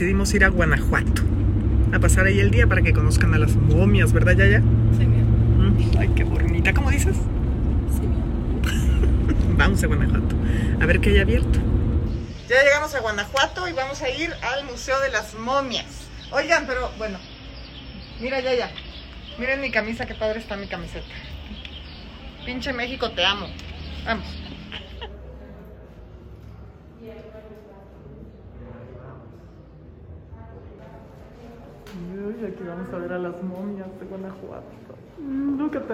decidimos ir a Guanajuato a pasar ahí el día para que conozcan a las momias, ¿verdad, Yaya? Sí, Mm, Ay, qué bonita. ¿Cómo dices? sí, Vamos a Guanajuato. A ver qué hay abierto. Ya llegamos a Guanajuato y vamos a ir al Museo de las Momias. Oigan, pero bueno. Mira, ya, ya. Miren mi camisa, qué padre está mi camiseta. Pinche México, te amo. Vamos. Uy, aquí vamos a ver a las momias de Guanajuato. Mm, Look at.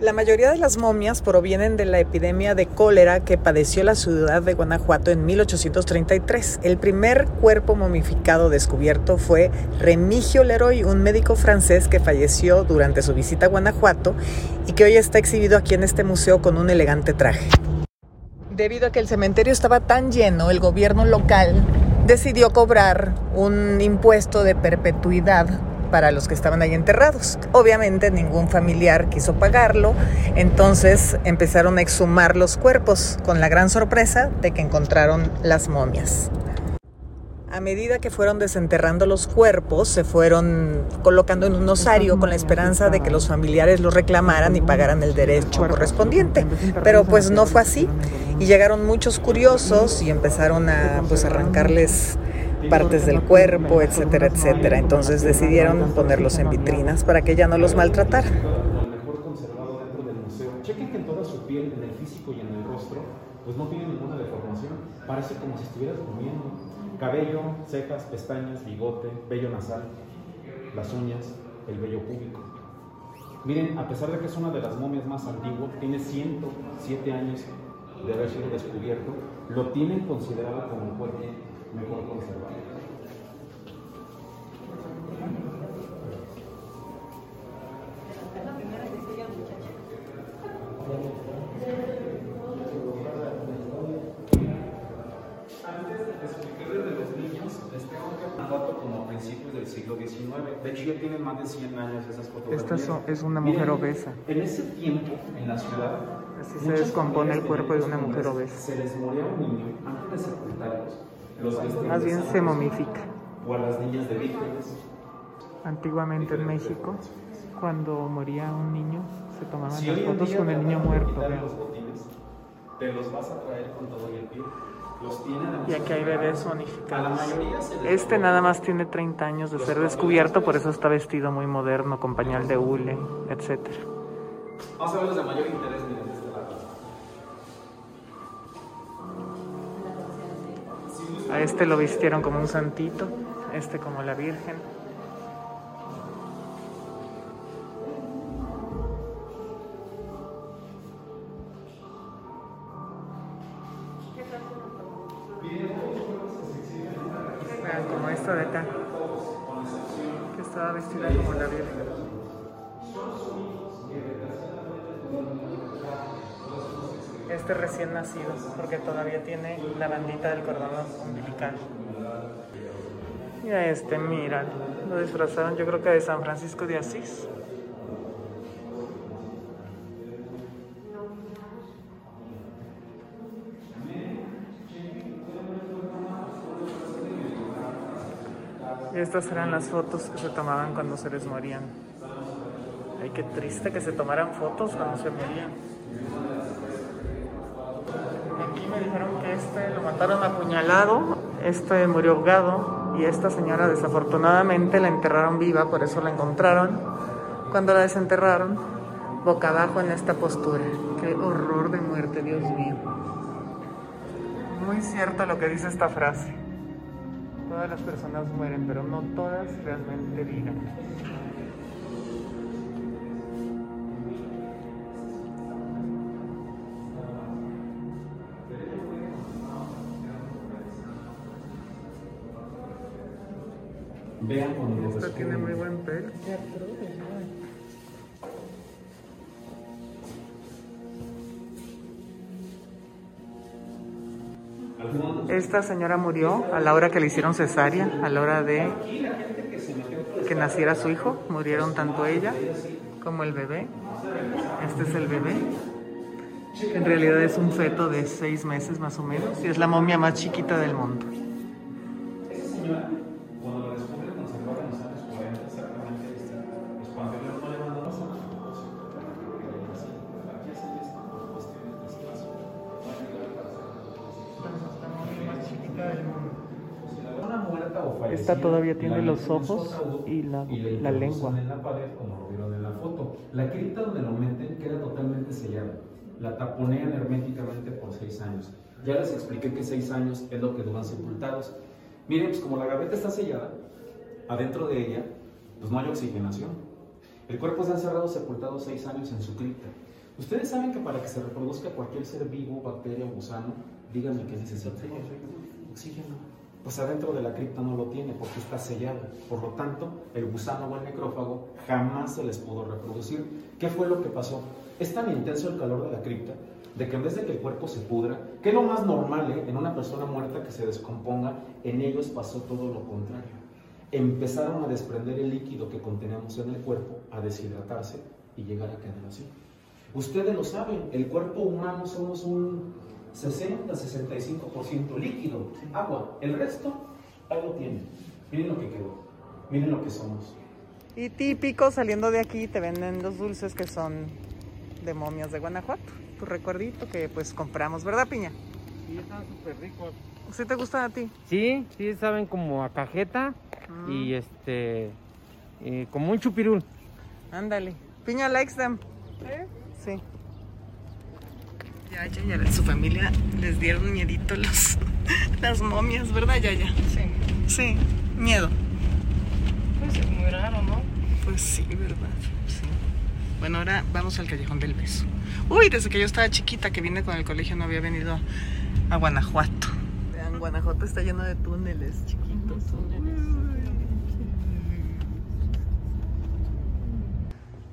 La mayoría de las momias provienen de la epidemia de cólera que padeció la ciudad de Guanajuato en 1833. El primer cuerpo momificado descubierto fue Remigio Leroy, un médico francés que falleció durante su visita a Guanajuato y que hoy está exhibido aquí en este museo con un elegante traje. Debido a que el cementerio estaba tan lleno, el gobierno local decidió cobrar un impuesto de perpetuidad para los que estaban ahí enterrados. Obviamente ningún familiar quiso pagarlo, entonces empezaron a exhumar los cuerpos con la gran sorpresa de que encontraron las momias. A medida que fueron desenterrando los cuerpos, se fueron colocando en un osario con la esperanza de que los familiares los reclamaran y pagaran el derecho correspondiente. Pero pues no fue así. Y llegaron muchos curiosos y empezaron a pues arrancarles partes del cuerpo, etcétera, etcétera. Entonces decidieron ponerlos en vitrinas para que ya no los maltrataran. el mejor conservado dentro del museo. Chequen que en toda su piel, en el físico y en el rostro, pues no tiene ninguna deformación. Parece como si estuvieras comiendo. Cabello, cejas, pestañas, bigote, vello nasal, las uñas, el vello púbico. Miren, a pesar de que es una de las momias más antiguas, tiene 107 años de haber sido descubierto, lo tienen considerado como el cuerpo De hecho, ya tienen más de 100 años esas fotografías. Esta es- es una mujer Miren, obesa. En ese tiempo, en la ciudad, Así se descompone el cuerpo de una mujer obesa. Se les moría un niño antes de sepultarlos. Los Más bien se momifica. O a las niñas de vírgenes. Antiguamente en México, cuando moría un niño, se tomaban Si las fotos con el niño muerto. los botines, te los vas a traer con todo y el pie. Los tienen Y aquí hay bebés les Este nada más tiene 30 años de ser descubierto, por eso está vestido muy moderno, con pañal de hule, etc. Vamos a ver los de mayor interés, miren, de este lado. A este lo vistieron como un santito, este como la Virgen. Como esta de acá, que estaba vestida como la Virgen. Este recién nacido, porque todavía tiene la bandita del cordón umbilical. Mira este, mira, lo disfrazaron yo creo que de San Francisco de Asís. Estas eran las fotos que se tomaban cuando se les morían. Ay, qué triste que se tomaran fotos cuando se morían. Aquí me dijeron que este lo mataron apuñalado, este murió ahogado y esta señora desafortunadamente la enterraron viva, por eso la encontraron. Cuando la desenterraron, boca abajo en esta postura. Qué horror de muerte, Dios mío. Muy cierto lo que dice esta frase. Todas las personas mueren, pero no todas realmente viven. Los Esta tiene muy buen pelo. Esta señora murió a la hora que le hicieron cesárea, a la hora de que naciera su hijo. Murieron tanto ella como el bebé. Este es el bebé. En realidad es un feto de seis meses más o menos y es la momia más chiquita del mundo. Esta todavía la tiene los ojos y la- le la introducen lengua. en la pared como lo vieron en la foto. La cripta donde lo meten queda totalmente sellada. La taponean herméticamente por seis años. Ya les expliqué que seis años es lo que duran sepultados. Miren, pues como la gaveta está sellada, adentro de ella, pues no hay oxigenación. El cuerpo se ha encerrado sepultado seis años en su cripta. Ustedes saben que para que se reproduzca cualquier ser vivo, bacteria o gusano, díganme qué necesita. Oxígeno. Pues adentro de la cripta no lo tiene porque está sellado. Por lo tanto, el gusano o el necrófago jamás se les pudo reproducir. ¿Qué fue lo que pasó? Es tan intenso el calor de la cripta de que en vez de que el cuerpo se pudra, que es lo más normal ¿eh? en una persona muerta que se descomponga, en ellos pasó todo lo contrario. Empezaron a desprender el líquido que contenemos en el cuerpo, a deshidratarse y llegar a quedar así. Ustedes lo saben, el cuerpo humano somos un 60-65% líquido, agua. El resto, ahí lo tienen. Miren lo que quedó, miren lo que somos. Y típico, saliendo de aquí te venden los dulces que son de momias de Guanajuato. Tu recuerdito que pues compramos, ¿verdad, Piña? Sí, están súper ricos. ¿Sí te gustan a ti? Sí, sí, saben como a cajeta Mm. y este, eh, como un chupirul. Ándale. Piña likes them. Sí. Ya, ya, ya, su familia les dieron miedito los, las momias, ¿verdad, Yaya? Sí. Sí, miedo. Pues es muy raro, ¿no? Pues sí, ¿verdad? Sí. Bueno, ahora vamos al Callejón del Beso. Uy, desde que yo estaba chiquita, que vine con el colegio, no había venido a Guanajuato. Vean, Guanajuato está lleno de túneles chiquitos.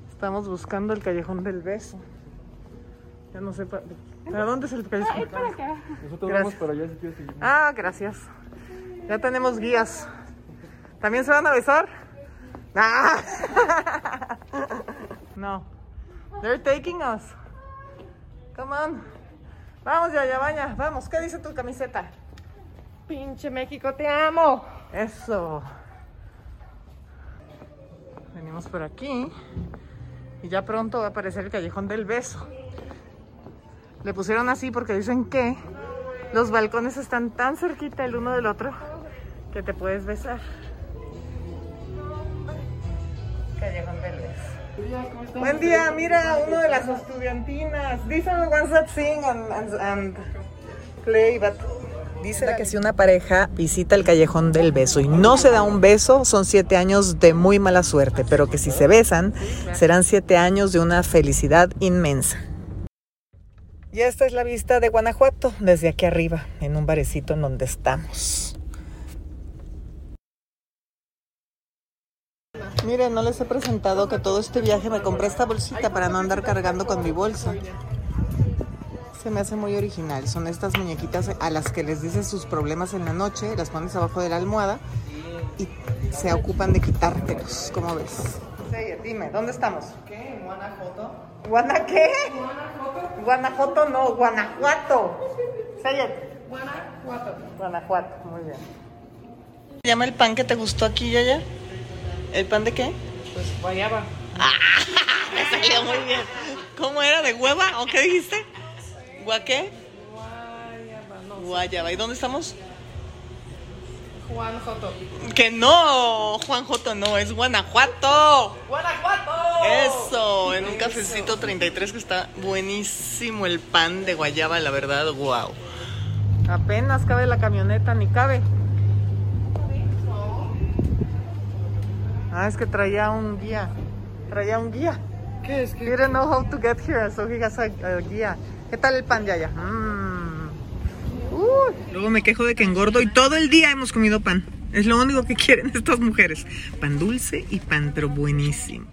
Estamos buscando el Callejón del Beso. Ya no sé para, ¿para dónde es el Callejón. Nosotros Gracias. para allá si quieres seguir. Ah, gracias. Ya tenemos guías. ¿También se van a besar? Ah. No. They're taking us. Come on. Vamos, ya, ya, vaya. Vamos. ¿Qué dice tu camiseta? Pinche México, te amo. Eso. Venimos por aquí. Y ya pronto va a aparecer el callejón del beso. Le pusieron así porque dicen que los balcones están tan cerquita el uno del otro que te puedes besar. Callejón del beso. Buen día, mira, uno de las estudiantinas. These are the ones that sing and, and, and play, but Dice que si una pareja visita el callejón del beso y no se da un beso, son siete años de muy mala suerte, pero que si se besan, serán siete años de una felicidad inmensa. Y esta es la vista de Guanajuato, desde aquí arriba, en un barecito en donde estamos. Miren, no les he presentado que todo este viaje me compré esta bolsita para no andar cargando con mi bolsa. Se me hace muy original. Son estas muñequitas a las que les dices sus problemas en la noche, las pones abajo de la almohada y se ocupan de quitártelos. ¿Cómo ves? Sí, dime, ¿dónde estamos? ¿Qué? ¿Guanajuato? ¿Guana qué? ¿Guanajuato? No, Guanajuato. Guanajuato. Guanajuato, muy bien. ¿Se llama el pan que te gustó aquí, Yaya? ¿El pan de qué? Pues guayaba. Me salió muy bien. ¿Cómo era? ¿De hueva o qué dijiste? ¿Gua qué? Guayaba, no. Guayaba. ¿Y dónde estamos? Juan Joto. Que no, Juan Joto no, es Guanajuato. ¡Guanajuato! Eso, en un cafecito 33 que está buenísimo el pan de guayaba, la verdad, wow. Apenas cabe la camioneta, ni cabe. Ah, es que traía un guía. Traía un guía. ¿Qué es? He didn't know how to get here, so he has a, a guía. ¿Qué tal el pan de allá? Mm. Luego me quejo de que engordo y todo el día hemos comido pan. Es lo único que quieren estas mujeres. Pan dulce y pan, pero buenísimo.